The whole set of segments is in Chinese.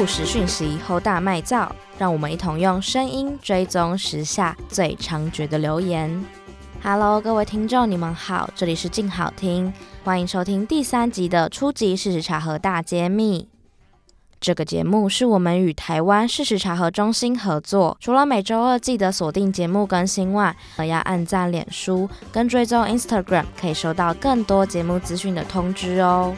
不实讯息，后大卖造，让我们一同用声音追踪时下最猖獗的流言。Hello，各位听众，你们好，这里是静好听，欢迎收听第三集的初级事实查核大揭秘。这个节目是我们与台湾事实查核中心合作，除了每周二记得锁定节目更新外，还要按赞脸书跟追踪 Instagram，可以收到更多节目资讯的通知哦。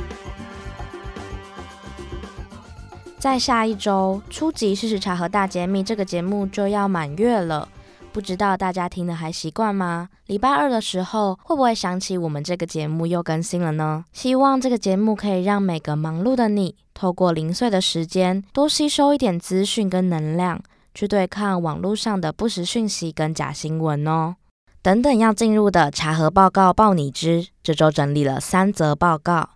在下一周，初级事实查核大揭密这个节目就要满月了，不知道大家听得还习惯吗？礼拜二的时候会不会想起我们这个节目又更新了呢？希望这个节目可以让每个忙碌的你，透过零碎的时间，多吸收一点资讯跟能量，去对抗网络上的不实讯息跟假新闻哦。等等要进入的查核报告报你知，这周整理了三则报告。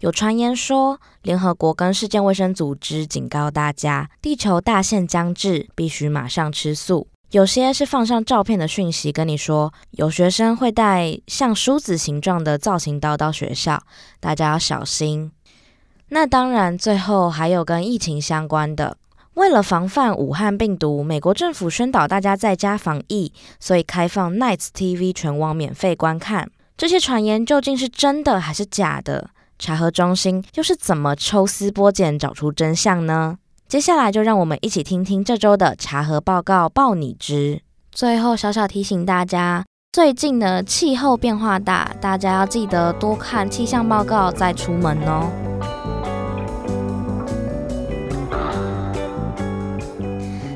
有传言说，联合国跟世界卫生组织警告大家，地球大限将至，必须马上吃素。有些是放上照片的讯息，跟你说有学生会带像梳子形状的造型刀到学校，大家要小心。那当然，最后还有跟疫情相关的，为了防范武汉病毒，美国政府宣导大家在家防疫，所以开放 Nights TV 全网免费观看。这些传言究竟是真的还是假的？查核中心又是怎么抽丝剥茧找出真相呢？接下来就让我们一起听听这周的查核报告报你知。最后小小提醒大家，最近的气候变化大，大家要记得多看气象报告再出门哦。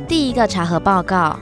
第一个查核报告，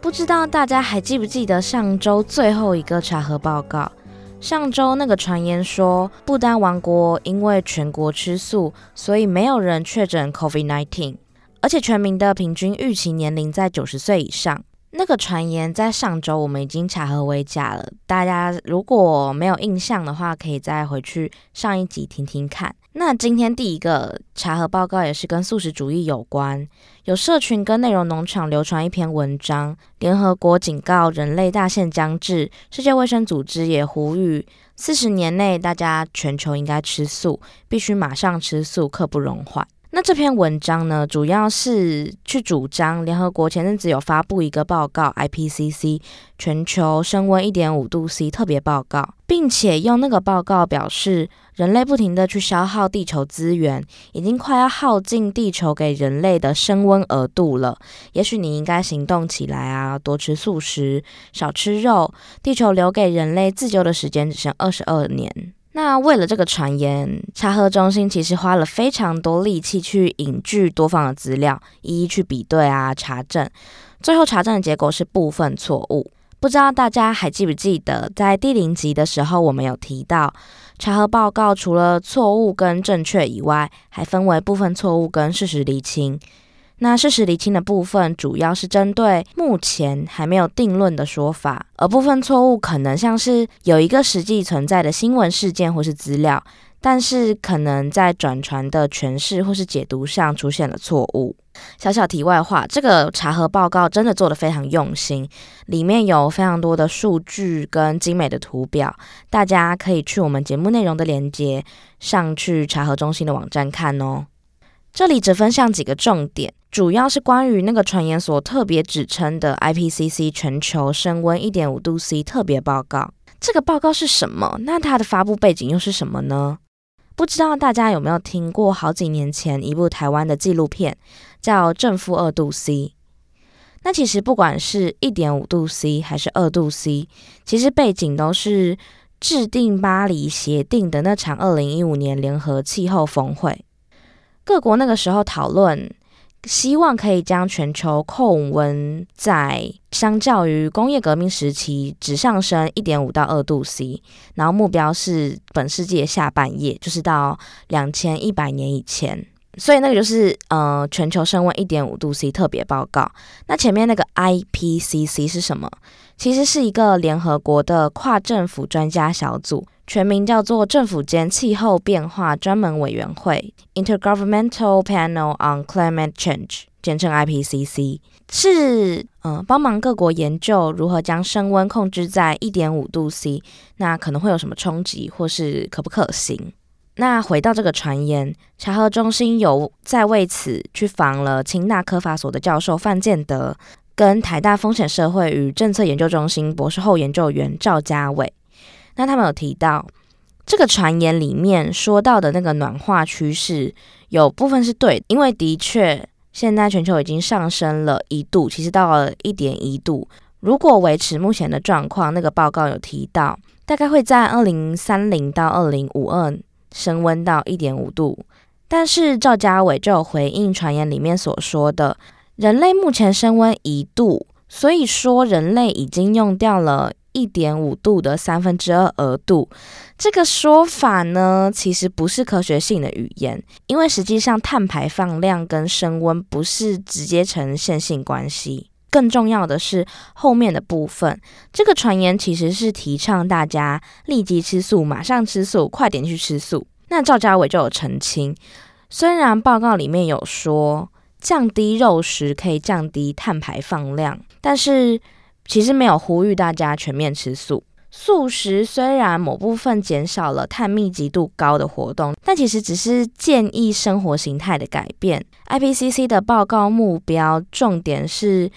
不知道大家还记不记得上周最后一个查核报告？上周那个传言说，不丹王国因为全国吃素，所以没有人确诊 COVID-19，而且全民的平均预期年龄在九十岁以上。那个传言在上周我们已经查核为假了，大家如果没有印象的话，可以再回去上一集听听看。那今天第一个查核报告也是跟素食主义有关，有社群跟内容农场流传一篇文章，联合国警告人类大限将至，世界卫生组织也呼吁四十年内大家全球应该吃素，必须马上吃素，刻不容缓。那这篇文章呢，主要是去主张联合国前阵子有发布一个报告，IPCC 全球升温一点五度 C 特别报告，并且用那个报告表示，人类不停的去消耗地球资源，已经快要耗尽地球给人类的升温额度了。也许你应该行动起来啊，多吃素食，少吃肉，地球留给人类自救的时间只剩二十二年。那为了这个传言，查核中心其实花了非常多力气去引据多方的资料，一一去比对啊查证，最后查证的结果是部分错误。不知道大家还记不记得，在第零集的时候，我们有提到查核报告除了错误跟正确以外，还分为部分错误跟事实厘清。那事实厘清的部分，主要是针对目前还没有定论的说法，而部分错误可能像是有一个实际存在的新闻事件或是资料，但是可能在转传的诠释或是解读上出现了错误。小小题外话，这个查核报告真的做得非常用心，里面有非常多的数据跟精美的图表，大家可以去我们节目内容的连接上去查核中心的网站看哦。这里只分享几个重点。主要是关于那个传言所特别指称的 IPCC 全球升温一点五度 C 特别报告。这个报告是什么？那它的发布背景又是什么呢？不知道大家有没有听过好几年前一部台湾的纪录片，叫《正负二度 C》。那其实不管是一点五度 C 还是二度 C，其实背景都是制定巴黎协定的那场二零一五年联合气候峰会。各国那个时候讨论。希望可以将全球控温在相较于工业革命时期只上升一点五到二度 C，然后目标是本世纪的下半叶，就是到两千一百年以前。所以那个就是呃全球升温一点五度 C 特别报告。那前面那个 IPCC 是什么？其实是一个联合国的跨政府专家小组。全名叫做政府间气候变化专门委员会 （Intergovernmental Panel on Climate Change），简称 IPCC，是嗯、呃、帮忙各国研究如何将升温控制在一点五度 C，那可能会有什么冲击或是可不可行？那回到这个传言，查核中心有在为此去访了清大科法所的教授范建德，跟台大风险社会与政策研究中心博士后研究员赵家伟。那他们有提到，这个传言里面说到的那个暖化趋势，有部分是对，因为的确现在全球已经上升了一度，其实到了一点一度。如果维持目前的状况，那个报告有提到，大概会在二零三零到二零五二。升温到一点五度，但是赵家伟就有回应传言里面所说的，人类目前升温一度，所以说人类已经用掉了一点五度的三分之二额度。这个说法呢，其实不是科学性的语言，因为实际上碳排放量跟升温不是直接呈线性关系。更重要的是后面的部分，这个传言其实是提倡大家立即吃素，马上吃素，快点去吃素。那赵家伟就有澄清，虽然报告里面有说降低肉食可以降低碳排放量，但是其实没有呼吁大家全面吃素。素食虽然某部分减少了碳密集度高的活动，但其实只是建议生活形态的改变。IPCC 的报告目标重点是。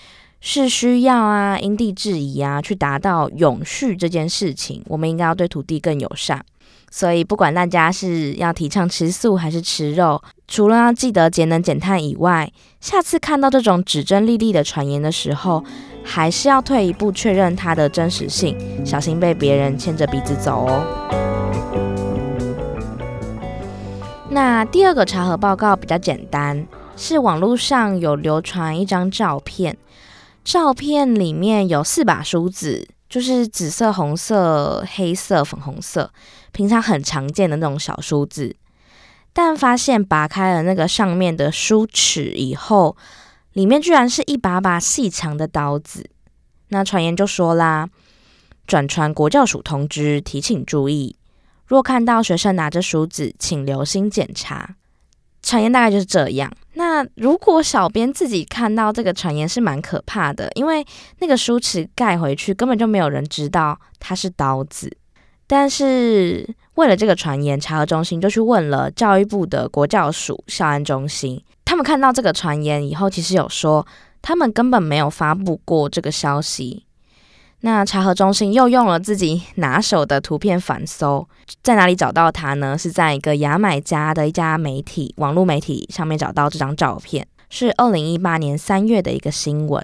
是需要啊，因地制宜啊，去达到永续这件事情。我们应该要对土地更友善。所以，不管大家是要提倡吃素还是吃肉，除了要记得节能减碳以外，下次看到这种指针立立的传言的时候，还是要退一步确认它的真实性，小心被别人牵着鼻子走哦。那第二个查核报告比较简单，是网络上有流传一张照片。照片里面有四把梳子，就是紫色、红色、黑色、粉红色，平常很常见的那种小梳子。但发现拔开了那个上面的梳齿以后，里面居然是一把把细长的刀子。那传言就说啦，转传国教署通知，提醒注意，若看到学生拿着梳子，请留心检查。传言大概就是这样。那如果小编自己看到这个传言是蛮可怕的，因为那个梳齿盖回去根本就没有人知道它是刀子。但是为了这个传言，查核中心就去问了教育部的国教署校安中心，他们看到这个传言以后，其实有说他们根本没有发布过这个消息。那查核中心又用了自己拿手的图片反搜，在哪里找到它呢？是在一个牙买加的一家媒体网络媒体上面找到这张照片，是二零一八年三月的一个新闻，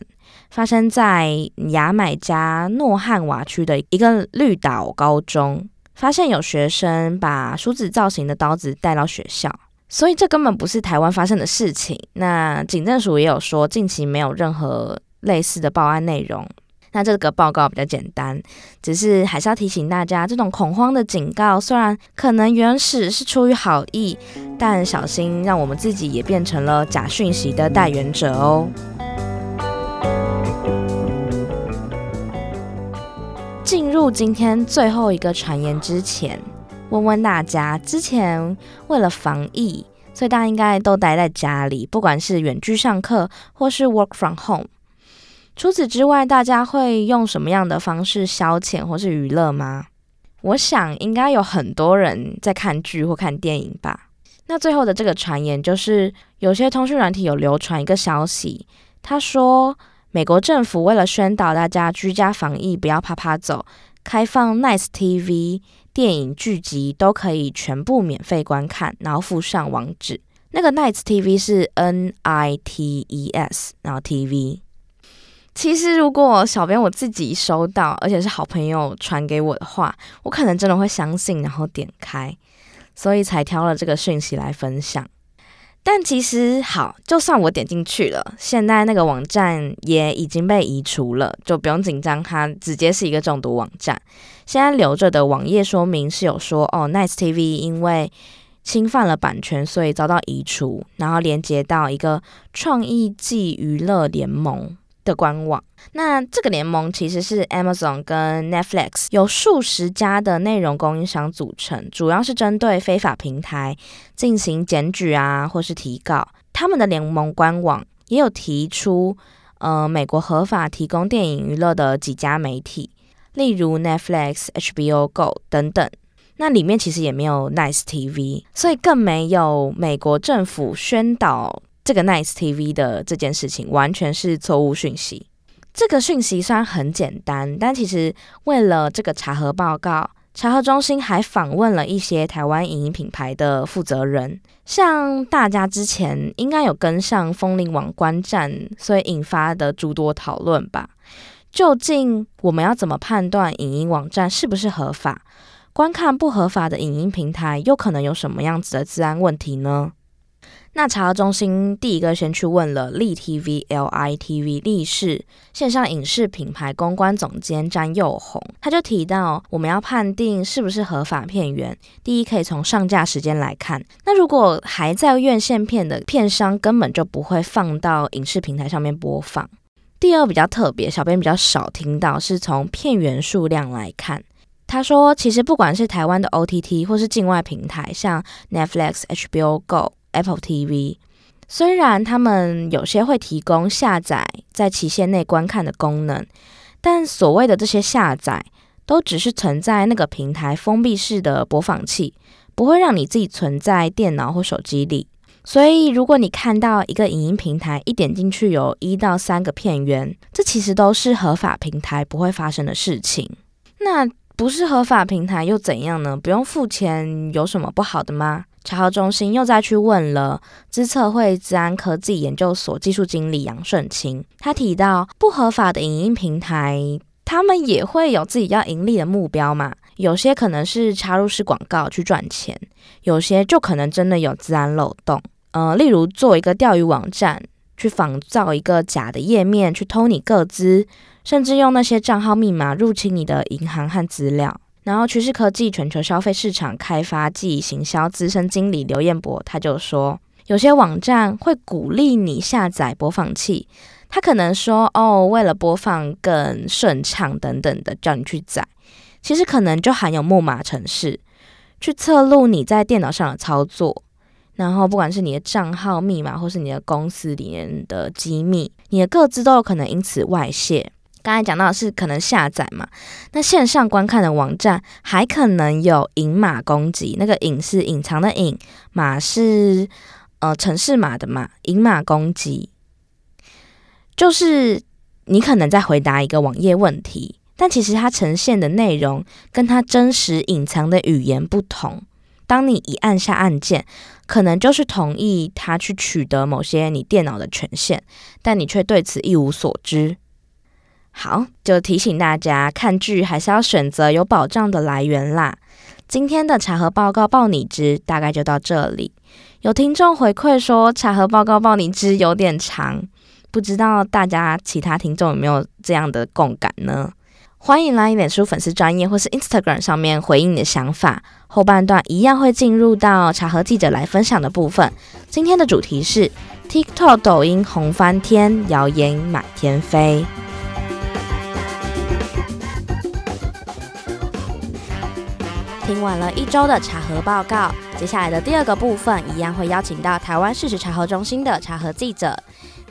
发生在牙买加诺汉瓦区的一个绿岛高中，发现有学生把梳子造型的刀子带到学校，所以这根本不是台湾发生的事情。那警政署也有说，近期没有任何类似的报案内容。那这个报告比较简单，只是还是要提醒大家，这种恐慌的警告虽然可能原始是出于好意，但小心让我们自己也变成了假讯息的代言者哦。进入今天最后一个传言之前，问问大家，之前为了防疫，所以大家应该都待在家里，不管是远距上课或是 work from home。除此之外，大家会用什么样的方式消遣或是娱乐吗？我想应该有很多人在看剧或看电影吧。那最后的这个传言就是，有些通讯软体有流传一个消息，他说美国政府为了宣导大家居家防疫不要趴趴走，开放 Nice TV 电影剧集都可以全部免费观看，然后附上网址。那个 Nice TV 是 N I T E S，然后 TV。其实，如果小编我自己收到，而且是好朋友传给我的话，我可能真的会相信，然后点开，所以才挑了这个讯息来分享。但其实好，就算我点进去了，现在那个网站也已经被移除了，就不用紧张，它直接是一个中毒网站。现在留着的网页说明是有说，哦，Nice TV 因为侵犯了版权，所以遭到移除，然后连接到一个创意暨娱乐联盟的官网，那这个联盟其实是 Amazon 跟 Netflix 有数十家的内容供应商组成，主要是针对非法平台进行检举啊，或是提告。他们的联盟官网也有提出，呃，美国合法提供电影娱乐的几家媒体，例如 Netflix、HBO Go 等等。那里面其实也没有 Nice TV，所以更没有美国政府宣导这个 Nice TV 的这件事情，完全是错误讯息。这个讯息虽然很简单，但其实为了这个查核报告，查核中心还访问了一些台湾影音品牌的负责人。像大家之前应该有跟上风林网观战，所以引发的诸多讨论吧。究竟我们要怎么判断影音网站是不是合法？观看不合法的影音平台，又可能有什么样子的治安问题呢？那查核中心第一个先去问了立 TV LITV 立视线上影视品牌公关总监詹佑宏，他就提到，我们要判定是不是合法片源，第一可以从上架时间来看。那如果还在院线片的片商，根本就不会放到影视平台上面播放。第二比较特别，小编比较少听到，是从片源数量来看。他说：“其实不管是台湾的 OTT 或是境外平台，像 Netflix、HBO Go、Apple TV，虽然他们有些会提供下载在期限内观看的功能，但所谓的这些下载，都只是存在那个平台封闭式的播放器，不会让你自己存在电脑或手机里。所以，如果你看到一个影音平台一点进去有一到三个片源，这其实都是合法平台不会发生的事情。那。”不是合法平台又怎样呢？不用付钱有什么不好的吗？查核中心又再去问了资策会资安科技研究所技术经理杨顺清，他提到不合法的影音平台，他们也会有自己要盈利的目标嘛。有些可能是插入式广告去赚钱，有些就可能真的有资安漏洞。呃，例如做一个钓鱼网站，去仿造一个假的页面，去偷你个资。甚至用那些账号密码入侵你的银行和资料。然后，趋势科技全球消费市场开发暨行销资深经理刘彦博他就说，有些网站会鼓励你下载播放器，他可能说哦，为了播放更顺畅等等的，叫你去载。其实可能就含有木马程式，去侧录你在电脑上的操作。然后，不管是你的账号密码，或是你的公司里面的机密，你的个资都有可能因此外泄。刚才讲到的是可能下载嘛，那线上观看的网站还可能有隐码攻击，那个隐是隐藏的隐，码是呃程式码的码，隐码攻击就是你可能在回答一个网页问题，但其实它呈现的内容跟它真实隐藏的语言不同。当你一按下按键，可能就是同意他去取得某些你电脑的权限，但你却对此一无所知。好，就提醒大家，看剧还是要选择有保障的来源啦。今天的查核报告报你知，大概就到这里。有听众回馈说，查核报告报你知有点长，不知道大家其他听众有没有这样的共感呢？欢迎来脸书粉丝专页或是 Instagram 上面回应你的想法。后半段一样会进入到查核记者来分享的部分。今天的主题是 TikTok 抖音红翻天，谣言满天飞。听完了一周的茶核报告，接下来的第二个部分一样会邀请到台湾事实查核中心的茶核记者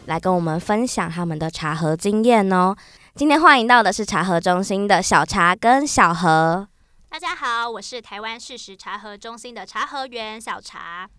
来跟我们分享他们的茶核经验哦。今天欢迎到的是茶核中心的小茶跟小何。大家好，我是台湾事实查核中心的茶核员小茶。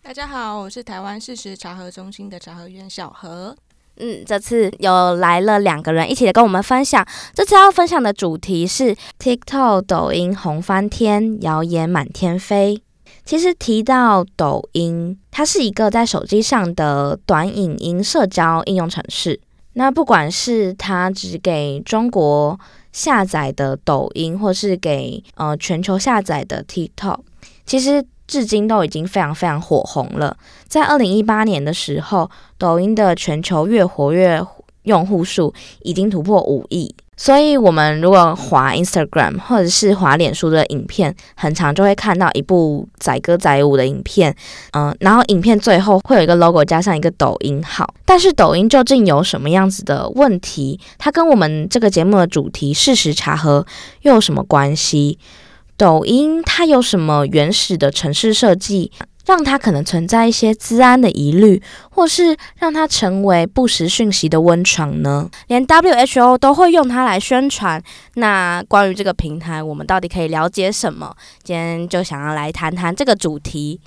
大家好，我是台湾事实查核中心的茶核员小何。嗯，这次有来了两个人一起来跟我们分享。这次要分享的主题是 TikTok 抖音红翻天，谣言满天飞。其实提到抖音，它是一个在手机上的短影音社交应用程式。那不管是它只给中国下载的抖音，或是给呃全球下载的 TikTok，其实。至今都已经非常非常火红了。在二零一八年的时候，抖音的全球月活跃用户数已经突破五亿。所以，我们如果滑 Instagram 或者是滑脸书的影片，很常就会看到一部载歌载舞的影片，嗯，然后影片最后会有一个 logo 加上一个抖音号。但是，抖音究竟有什么样子的问题？它跟我们这个节目的主题事实查核又有什么关系？抖音它有什么原始的城市设计？让它可能存在一些治安的疑虑，或是让它成为不实讯息的温床呢？连 WHO 都会用它来宣传。那关于这个平台，我们到底可以了解什么？今天就想要来谈谈这个主题。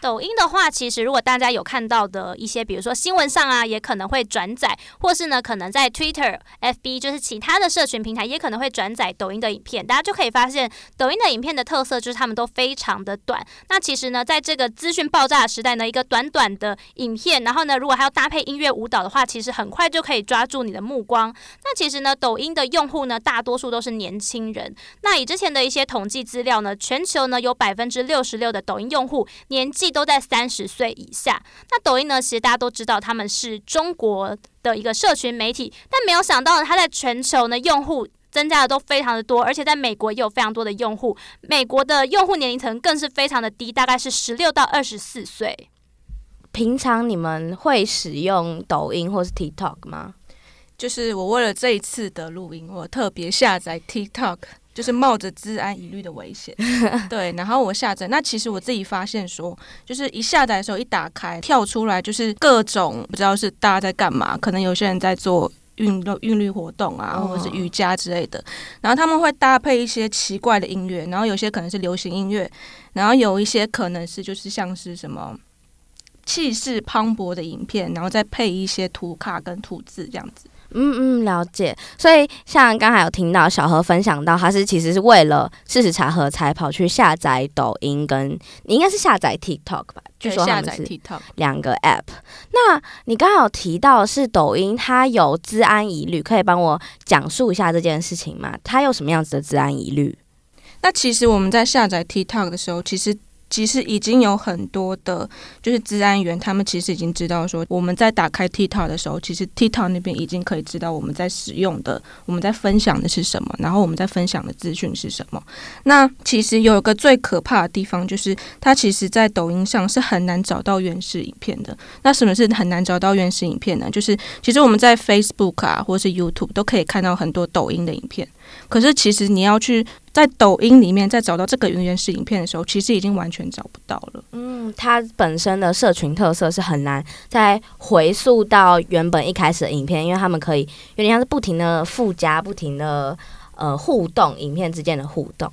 抖音的话，其实如果大家有看到的一些，比如说新闻上啊，也可能会转载，或是呢，可能在 Twitter、FB，就是其他的社群平台，也可能会转载抖音的影片。大家就可以发现，抖音的影片的特色就是它们都非常的短。那其实呢，在这个资讯爆炸的时代呢，一个短短的影片，然后呢，如果还要搭配音乐舞蹈的话，其实很快就可以抓住你的目光。那其实呢，抖音的用户呢，大多数都是年轻人。那以之前的一些统计资料呢，全球呢有百分之六十六的抖音用户年纪都在三十岁以下。那抖音呢，其实大家都知道，他们是中国的一个社群媒体，但没有想到呢，它在全球呢用户增加的都非常的多，而且在美国也有非常多的用户。美国的用户年龄层更是非常的低，大概是十六到二十四岁。平常你们会使用抖音或是 TikTok 吗？就是我为了这一次的录音，我特别下载 TikTok。就是冒着治安疑虑的危险，对，然后我下载。那其实我自己发现说，就是一下载的时候一打开跳出来，就是各种不知道是大家在干嘛，可能有些人在做运动、韵律活动啊，或者是瑜伽之类的。然后他们会搭配一些奇怪的音乐，然后有些可能是流行音乐，然后有一些可能是就是像是什么气势磅礴的影片，然后再配一些图卡跟图字这样子。嗯嗯，了解。所以像刚才有听到小何分享到，他是其实是为了事实查核才跑去下载抖音，跟你应该是下载 TikTok 吧？据说他们是两个 App。那你刚好有提到是抖音，它有治安疑虑，可以帮我讲述一下这件事情吗？它有什么样子的治安疑虑？那其实我们在下载 TikTok 的时候，其实。其实已经有很多的，就是治安员，他们其实已经知道说，我们在打开 TikTok 的时候，其实 TikTok 那边已经可以知道我们在使用的，我们在分享的是什么，然后我们在分享的资讯是什么。那其实有一个最可怕的地方，就是它其实，在抖音上是很难找到原始影片的。那什么是很难找到原始影片呢？就是其实我们在 Facebook 啊，或是 YouTube 都可以看到很多抖音的影片。可是，其实你要去在抖音里面再找到这个原始影片的时候，其实已经完全找不到了。嗯，它本身的社群特色是很难再回溯到原本一开始的影片，因为他们可以有点像是不停的附加、不停的呃互动，影片之间的互动。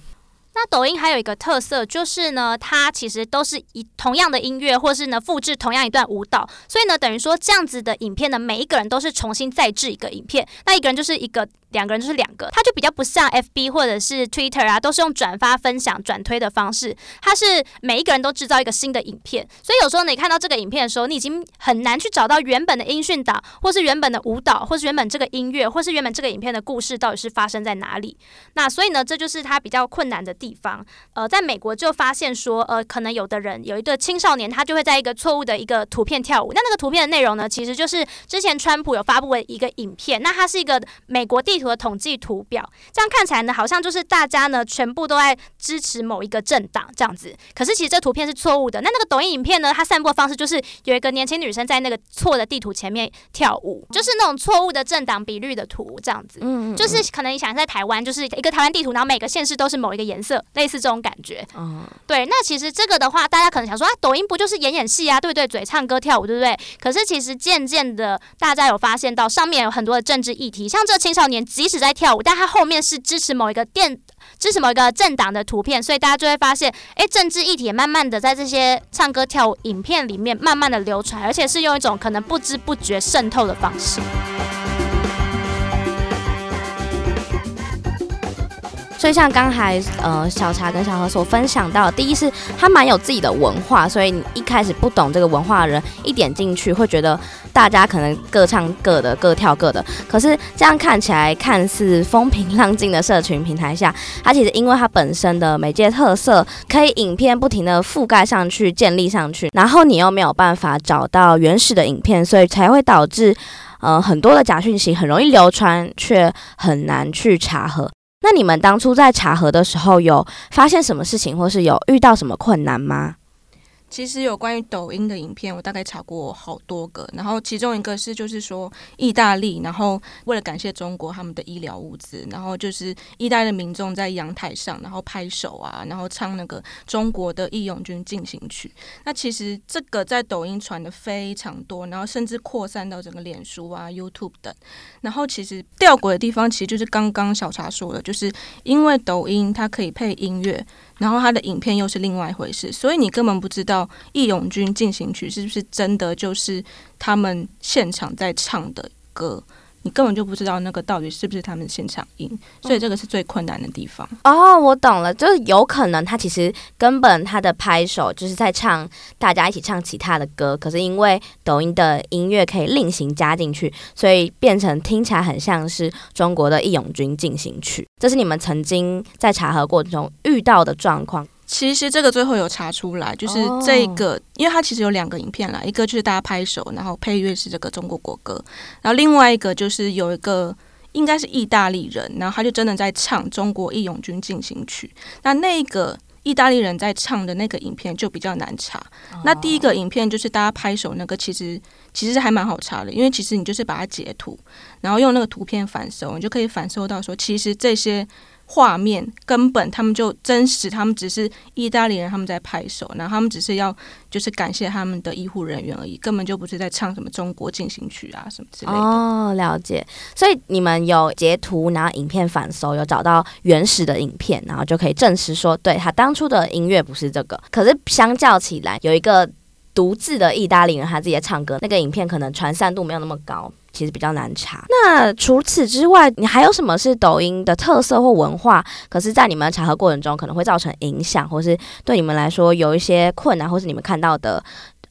那抖音还有一个特色就是呢，它其实都是以同样的音乐，或是呢复制同样一段舞蹈，所以呢等于说这样子的影片呢，每一个人都是重新再制一个影片，那一个人就是一个。两个人就是两个，它就比较不像 FB 或者是 Twitter 啊，都是用转发、分享、转推的方式。它是每一个人都制造一个新的影片，所以有时候你看到这个影片的时候，你已经很难去找到原本的音讯档，或是原本的舞蹈，或是原本这个音乐，或是原本这个影片的故事到底是发生在哪里。那所以呢，这就是它比较困难的地方。呃，在美国就发现说，呃，可能有的人有一个青少年，他就会在一个错误的一个图片跳舞。那那个图片的内容呢，其实就是之前川普有发布的一个影片。那它是一个美国地图的统计图表，这样看起来呢，好像就是大家呢全部都在支持某一个政党这样子。可是其实这图片是错误的。那那个抖音影片呢，它散播方式就是有一个年轻女生在那个错的地图前面跳舞，就是那种错误的政党比率的图这样子。嗯，就是可能你想在台湾，就是一个台湾地图，然后每个县市都是某一个颜色，类似这种感觉。嗯，对。那其实这个的话，大家可能想说啊，抖音不就是演演戏啊，对不对？嘴唱歌跳舞，对不对？可是其实渐渐的，大家有发现到上面有很多的政治议题，像这青少年即使在跳舞，但他后面是支持某一个电，支持某一个政党的图片，所以大家就会发现，哎，政治议题也慢慢的在这些唱歌跳舞影片里面慢慢的流传，而且是用一种可能不知不觉渗透的方式。所以像刚才呃小茶跟小何所分享到，第一是他蛮有自己的文化，所以你一开始不懂这个文化的人一点进去会觉得大家可能各唱各的，各跳各的。可是这样看起来看似风平浪静的社群平台下，它其实因为它本身的媒介特色，可以影片不停的覆盖上去、建立上去，然后你又没有办法找到原始的影片，所以才会导致呃很多的假讯息很容易流传，却很难去查核。那你们当初在查核的时候，有发现什么事情，或是有遇到什么困难吗？其实有关于抖音的影片，我大概查过好多个，然后其中一个是就是说意大利，然后为了感谢中国他们的医疗物资，然后就是意大利的民众在阳台上，然后拍手啊，然后唱那个中国的义勇军进行曲。那其实这个在抖音传的非常多，然后甚至扩散到整个脸书啊、YouTube 等。然后其实吊诡的地方，其实就是刚刚小茶说的，就是因为抖音它可以配音乐。然后他的影片又是另外一回事，所以你根本不知道《义勇军进行曲》是不是真的就是他们现场在唱的歌。你根本就不知道那个到底是不是他们现场音，所以这个是最困难的地方。哦，我懂了，就是有可能他其实根本他的拍手就是在唱，大家一起唱其他的歌，可是因为抖音的音乐可以另行加进去，所以变成听起来很像是中国的义勇军进行曲。这是你们曾经在查核过程中遇到的状况。其实这个最后有查出来，就是这个，因为它其实有两个影片啦，一个就是大家拍手，然后配乐是这个中国国歌，然后另外一个就是有一个应该是意大利人，然后他就真的在唱中国义勇军进行曲。那那个意大利人在唱的那个影片就比较难查。那第一个影片就是大家拍手那个，其实其实还蛮好查的，因为其实你就是把它截图，然后用那个图片反搜，你就可以反搜到说，其实这些。画面根本他们就真实，他们只是意大利人，他们在拍手，然后他们只是要就是感谢他们的医护人员而已，根本就不是在唱什么中国进行曲啊什么之类的。哦，了解。所以你们有截图，然后影片反搜，有找到原始的影片，然后就可以证实说，对，他当初的音乐不是这个。可是相较起来，有一个独自的意大利人他自己在唱歌，那个影片可能传散度没有那么高。其实比较难查。那除此之外，你还有什么是抖音的特色或文化？可是，在你们查核过程中，可能会造成影响，或是对你们来说有一些困难，或是你们看到的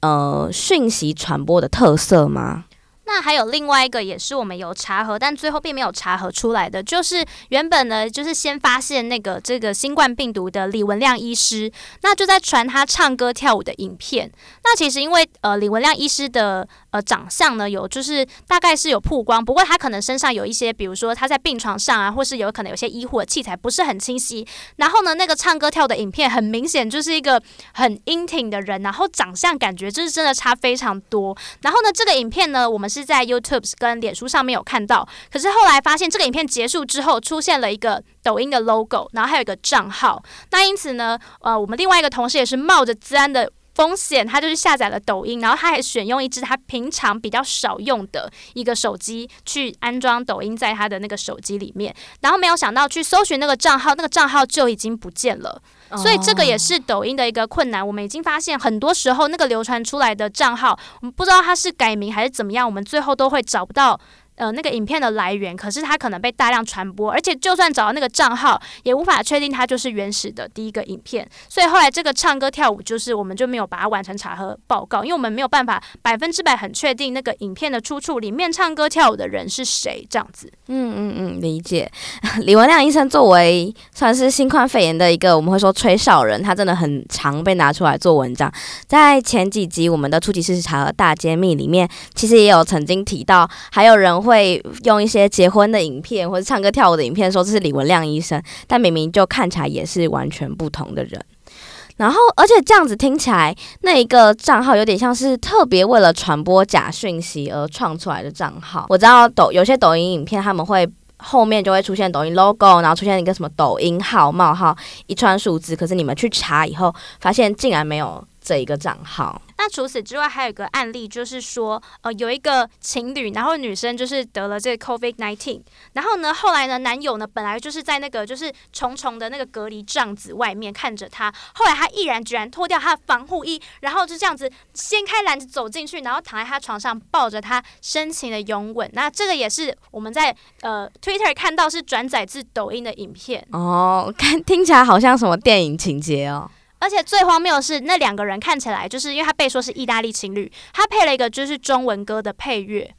呃讯息传播的特色吗？那还有另外一个也是我们有查核，但最后并没有查核出来的，就是原本呢，就是先发现那个这个新冠病毒的李文亮医师，那就在传他唱歌跳舞的影片。那其实因为呃李文亮医师的呃长相呢，有就是大概是有曝光，不过他可能身上有一些，比如说他在病床上啊，或是有可能有些医护的器材不是很清晰。然后呢，那个唱歌跳的影片很明显就是一个很英挺的人，然后长相感觉就是真的差非常多。然后呢，这个影片呢，我们是。在 YouTube 跟脸书上面有看到，可是后来发现这个影片结束之后，出现了一个抖音的 logo，然后还有一个账号。那因此呢，呃，我们另外一个同事也是冒着资安的风险，他就是下载了抖音，然后他还选用一只他平常比较少用的一个手机去安装抖音在他的那个手机里面，然后没有想到去搜寻那个账号，那个账号就已经不见了。所以这个也是抖音的一个困难。我们已经发现，很多时候那个流传出来的账号，我们不知道它是改名还是怎么样，我们最后都会找不到。呃，那个影片的来源，可是它可能被大量传播，而且就算找到那个账号，也无法确定它就是原始的第一个影片。所以后来这个唱歌跳舞，就是我们就没有把它完成查核报告，因为我们没有办法百分之百很确定那个影片的出处里面唱歌跳舞的人是谁，这样子。嗯嗯嗯，理解。李文亮医生作为算是新冠肺炎的一个我们会说吹哨人，他真的很常被拿出来做文章。在前几集我们的初级事实查核大揭秘里面，其实也有曾经提到，还有人。会用一些结婚的影片或者唱歌跳舞的影片说这是李文亮医生，但明明就看起来也是完全不同的人。然后，而且这样子听起来，那一个账号有点像是特别为了传播假讯息而创出来的账号。我知道抖有些抖音影片他们会后面就会出现抖音 logo，然后出现一个什么抖音号冒号一串数字，可是你们去查以后发现竟然没有这一个账号。那除此之外，还有一个案例，就是说，呃，有一个情侣，然后女生就是得了这个 COVID nineteen，然后呢，后来呢，男友呢本来就是在那个就是重重的那个隔离帐子外面看着她，后来他毅然决然脱掉他的防护衣，然后就这样子掀开篮子走进去，然后躺在他床上抱着他深情的拥吻。那这个也是我们在呃 Twitter 看到是转载自抖音的影片哦，看听起来好像什么电影情节哦。而且最荒谬的是，那两个人看起来就是因为他被说是意大利情侣，他配了一个就是中文歌的配乐，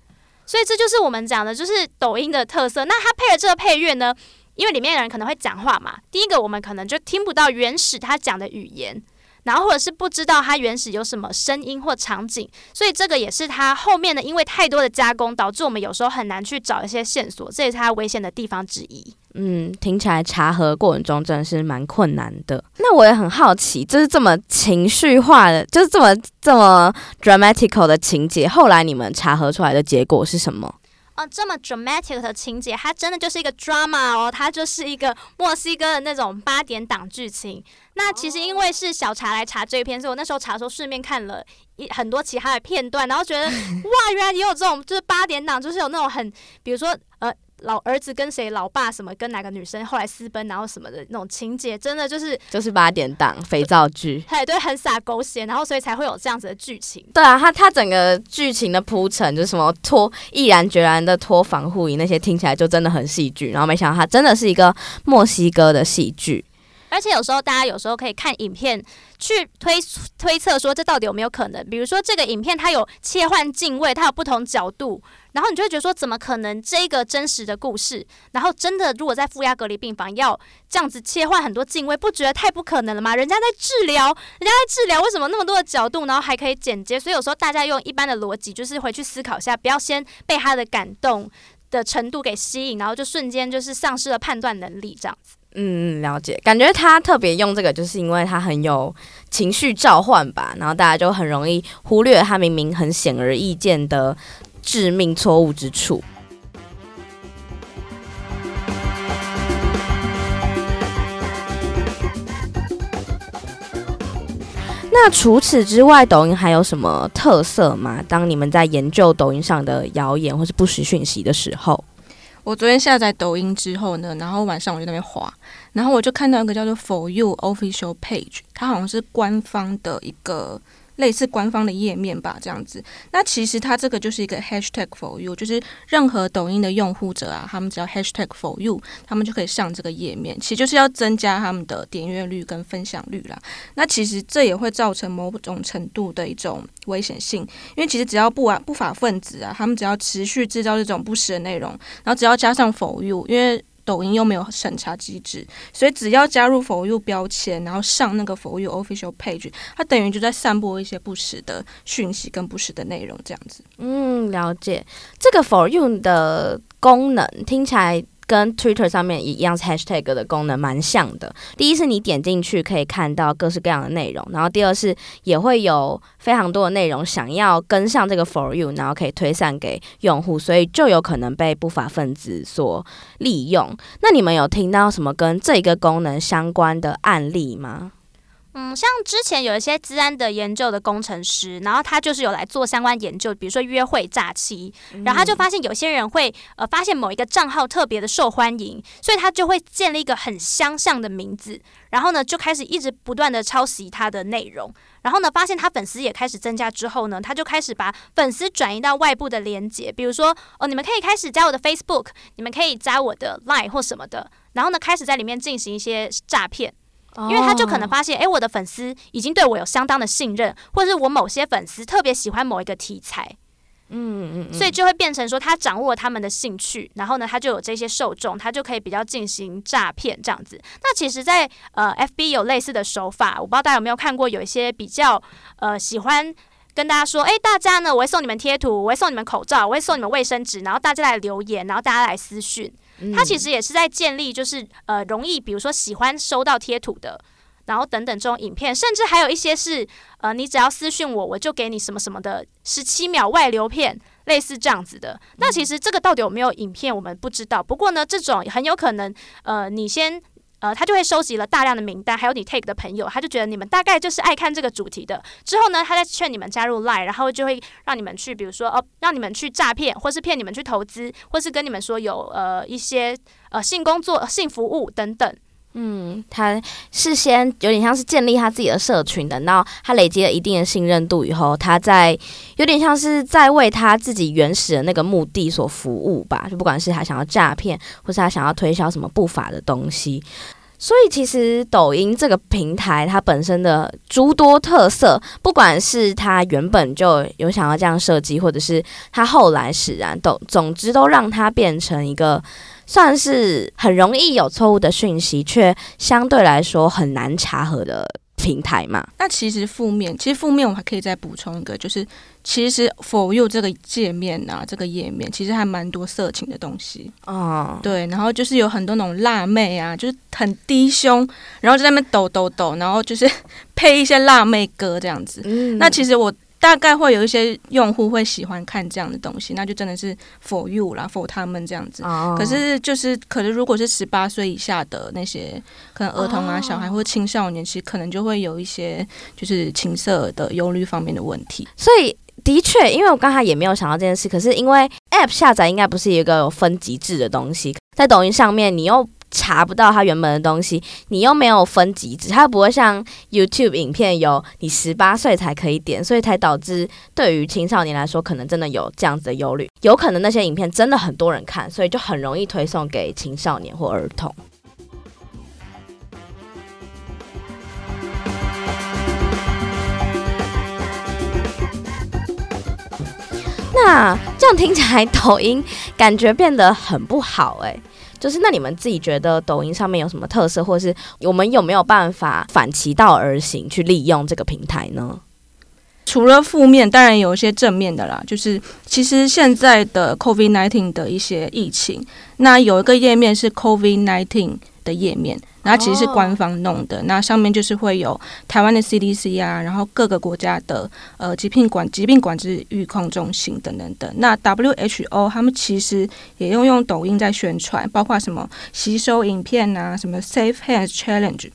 所以这就是我们讲的，就是抖音的特色。那他配了这个配乐呢，因为里面的人可能会讲话嘛，第一个我们可能就听不到原始他讲的语言，然后或者是不知道它原始有什么声音或场景，所以这个也是它后面的，因为太多的加工，导致我们有时候很难去找一些线索，这也是它危险的地方之一。嗯，听起来查核过程中真的是蛮困难的。那我也很好奇，就是这么情绪化的，就是这么这么 dramatical 的情节，后来你们查核出来的结果是什么？哦，这么 dramatic 的情节，它真的就是一个 drama 哦，它就是一个墨西哥的那种八点档剧情。那其实因为是小查来查这一篇，所以我那时候查的时候顺便看了一很多其他的片段，然后觉得 哇，原来也有这种就是八点档，就是有那种很，比如说呃。老儿子跟谁，老爸什么跟哪个女生后来私奔，然后什么的那种情节，真的就是就是八点档肥皂剧，对对，很傻狗血，然后所以才会有这样子的剧情。对啊，他他整个剧情的铺陈，就是什么脱毅然决然的脱防护衣那些，听起来就真的很戏剧。然后没想到他真的是一个墨西哥的戏剧。而且有时候大家有时候可以看影片去推推测说这到底有没有可能？比如说这个影片它有切换镜位，它有不同角度，然后你就会觉得说怎么可能这个真实的故事，然后真的如果在负压隔离病房要这样子切换很多镜位，不觉得太不可能了吗？人家在治疗，人家在治疗，为什么那么多的角度，然后还可以剪接？所以有时候大家用一般的逻辑，就是回去思考一下，不要先被他的感动的程度给吸引，然后就瞬间就是丧失了判断能力，这样子。嗯，了解。感觉他特别用这个，就是因为他很有情绪召唤吧，然后大家就很容易忽略他明明很显而易见的致命错误之处。那除此之外，抖音还有什么特色吗？当你们在研究抖音上的谣言或是不实讯息的时候？我昨天下载抖音之后呢，然后晚上我就在那边滑，然后我就看到一个叫做 For You Official Page，它好像是官方的一个。类似官方的页面吧，这样子。那其实它这个就是一个 hashtag for you，就是任何抖音的用户者啊，他们只要 hashtag for you，他们就可以上这个页面。其实就是要增加他们的点阅率跟分享率啦。那其实这也会造成某种程度的一种危险性，因为其实只要不啊不法分子啊，他们只要持续制造这种不实的内容，然后只要加上 for you，因为抖音又没有审查机制，所以只要加入 For You 标签，然后上那个 For You Official Page，它等于就在散播一些不实的讯息跟不实的内容，这样子。嗯，了解。这个 For You 的功能听起来。跟 Twitter 上面一样，hashtag 的功能蛮像的。第一是你点进去可以看到各式各样的内容，然后第二是也会有非常多的内容想要跟上这个 For You，然后可以推散给用户，所以就有可能被不法分子所利用。那你们有听到什么跟这个功能相关的案例吗？嗯，像之前有一些治安的研究的工程师，然后他就是有来做相关研究，比如说约会诈欺，然后他就发现有些人会呃发现某一个账号特别的受欢迎，所以他就会建立一个很相像的名字，然后呢就开始一直不断的抄袭他的内容，然后呢发现他粉丝也开始增加之后呢，他就开始把粉丝转移到外部的连接，比如说哦你们可以开始加我的 Facebook，你们可以加我的 Line 或什么的，然后呢开始在里面进行一些诈骗。因为他就可能发现，哎，我的粉丝已经对我有相当的信任，或者是我某些粉丝特别喜欢某一个题材，嗯嗯，所以就会变成说他掌握他们的兴趣，然后呢，他就有这些受众，他就可以比较进行诈骗这样子。那其实在，在呃，FB 有类似的手法，我不知道大家有没有看过，有一些比较呃喜欢跟大家说，哎，大家呢，我会送你们贴图，我会送你们口罩，我会送你们卫生纸，然后大家来留言，然后大家来私讯。他其实也是在建立，就是呃，容易，比如说喜欢收到贴图的，然后等等这种影片，甚至还有一些是呃，你只要私讯我，我就给你什么什么的十七秒外流片，类似这样子的。那其实这个到底有没有影片，我们不知道。不过呢，这种很有可能，呃，你先。呃，他就会收集了大量的名单，还有你 take 的朋友，他就觉得你们大概就是爱看这个主题的。之后呢，他再劝你们加入 Line，然后就会让你们去，比如说哦，让你们去诈骗，或是骗你们去投资，或是跟你们说有呃一些呃性工作、性服务等等。嗯，他事先有点像是建立他自己的社群等到他累积了一定的信任度以后，他在有点像是在为他自己原始的那个目的所服务吧，就不管是他想要诈骗，或是他想要推销什么不法的东西。所以其实抖音这个平台它本身的诸多特色，不管是它原本就有想要这样设计，或者是它后来使然，都总之都让它变成一个。算是很容易有错误的讯息，却相对来说很难查核的平台嘛。那其实负面，其实负面我还可以再补充一个，就是其实 For You 这个界面啊，这个页面其实还蛮多色情的东西哦。对，然后就是有很多那种辣妹啊，就是很低胸，然后在那边抖抖抖，然后就是 配一些辣妹歌这样子。嗯，那其实我。大概会有一些用户会喜欢看这样的东西，那就真的是 for you 啦，for 他们这样子。Oh. 可是就是，可是如果是十八岁以下的那些，可能儿童啊、oh. 小孩或青少年，其实可能就会有一些就是情色的忧虑方面的问题。所以的确，因为我刚才也没有想到这件事，可是因为 App 下载应该不是一个有分级制的东西，在抖音上面你又。查不到它原本的东西，你又没有分级制，它不会像 YouTube 影片有你十八岁才可以点，所以才导致对于青少年来说，可能真的有这样子的忧虑。有可能那些影片真的很多人看，所以就很容易推送给青少年或儿童。那这样听起来，抖音感觉变得很不好诶、欸。就是那你们自己觉得抖音上面有什么特色，或是我们有没有办法反其道而行去利用这个平台呢？除了负面，当然有一些正面的啦。就是其实现在的 COVID-19 的一些疫情，那有一个页面是 COVID-19 的页面。然后其实是官方弄的，那上面就是会有台湾的 CDC 啊，然后各个国家的呃疾病管疾病管制预控中心等等等。那 WHO 他们其实也用用抖音在宣传，包括什么洗手影片啊，什么 Safe Hands Challenge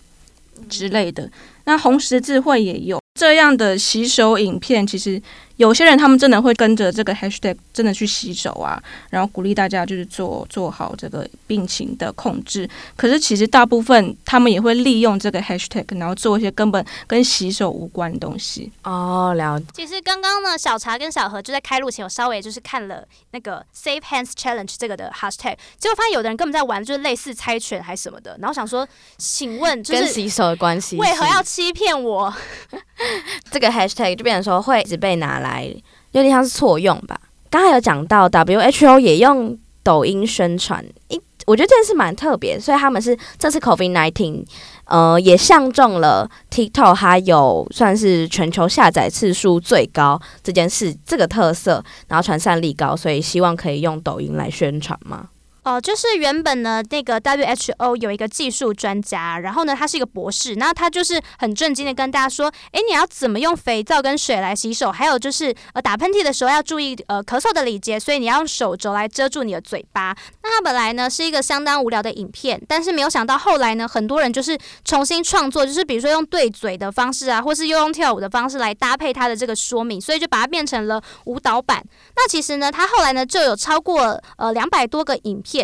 之类的。那红十字会也有这样的洗手影片，其实。有些人他们真的会跟着这个 hashtag 真的去洗手啊，然后鼓励大家就是做做好这个病情的控制。可是其实大部分他们也会利用这个 hashtag，然后做一些根本跟洗手无关的东西。哦，了解。其实刚刚呢，小茶跟小何就在开录前，我稍微就是看了那个 Safe Hands Challenge 这个的 hashtag，结果发现有的人根本在玩，就是类似猜拳还是什么的。然后想说，请问就是跟洗手的关系，为何要欺骗我？这个 hashtag 就变成说会一直被拿来。来有点像是错用吧。刚才有讲到 WHO 也用抖音宣传，一我觉得这件事蛮特别，所以他们是这次 COVID-19，呃，也相中了 TikTok，它有算是全球下载次数最高这件事，这个特色，然后传散力高，所以希望可以用抖音来宣传嘛？哦，就是原本呢，那个 WHO 有一个技术专家，然后呢，他是一个博士，然后他就是很震惊的跟大家说，诶，你要怎么用肥皂跟水来洗手？还有就是，呃，打喷嚏的时候要注意，呃，咳嗽的礼节，所以你要用手肘来遮住你的嘴巴。那他本来呢是一个相当无聊的影片，但是没有想到后来呢，很多人就是重新创作，就是比如说用对嘴的方式啊，或是又用跳舞的方式来搭配他的这个说明，所以就把它变成了舞蹈版。那其实呢，他后来呢就有超过呃两百多个影片。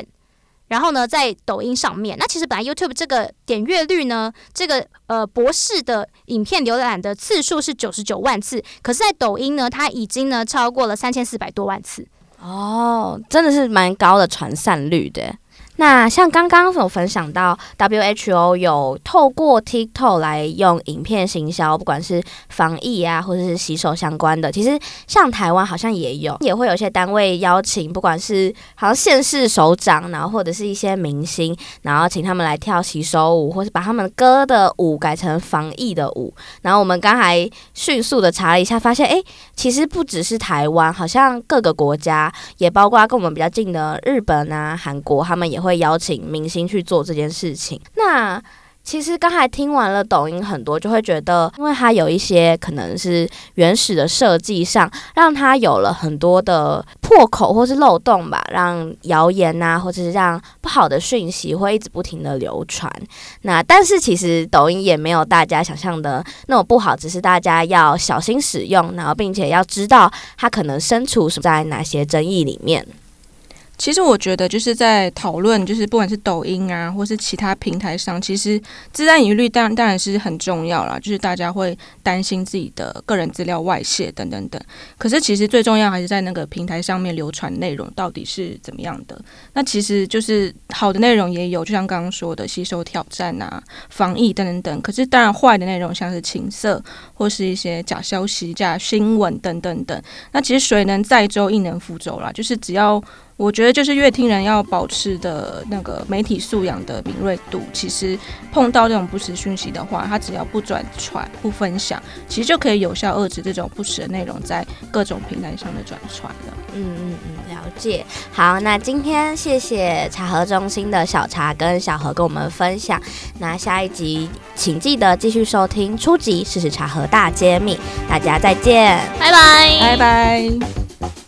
然后呢，在抖音上面，那其实本来 YouTube 这个点阅率呢，这个呃博士的影片浏览的次数是九十九万次，可是，在抖音呢，它已经呢超过了三千四百多万次。哦，真的是蛮高的传散率的。那像刚刚有分享到，WHO 有透过 TikTok 来用影片行销，不管是防疫啊，或者是洗手相关的。其实像台湾好像也有，也会有些单位邀请，不管是好像县市首长，然后或者是一些明星，然后请他们来跳洗手舞，或是把他们歌的舞改成防疫的舞。然后我们刚才迅速的查了一下，发现哎，其实不只是台湾，好像各个国家，也包括跟我们比较近的日本啊、韩国，他们也。会邀请明星去做这件事情。那其实刚才听完了抖音很多，就会觉得，因为它有一些可能是原始的设计上，让它有了很多的破口或是漏洞吧，让谣言呐，或者是让不好的讯息会一直不停的流传。那但是其实抖音也没有大家想象的那么不好，只是大家要小心使用，然后并且要知道它可能身处在哪些争议里面。其实我觉得就是在讨论，就是不管是抖音啊，或是其他平台上，其实自然疑虑当然当然是很重要啦，就是大家会担心自己的个人资料外泄等等等。可是其实最重要还是在那个平台上面流传内容到底是怎么样的。那其实就是好的内容也有，就像刚刚说的吸收挑战啊、防疫等等等。可是当然坏的内容像是情色或是一些假消息、假新闻等等等。那其实水能载舟，亦能覆舟啦，就是只要。我觉得就是乐听人要保持的那个媒体素养的敏锐度。其实碰到这种不实讯息的话，他只要不转传、不分享，其实就可以有效遏制这种不实的内容在各种平台上的转传了。嗯嗯嗯，了解。好，那今天谢谢茶盒中心的小茶跟小何跟我们分享。那下一集请记得继续收听初级事实茶盒大揭秘。大家再见，拜拜，拜拜。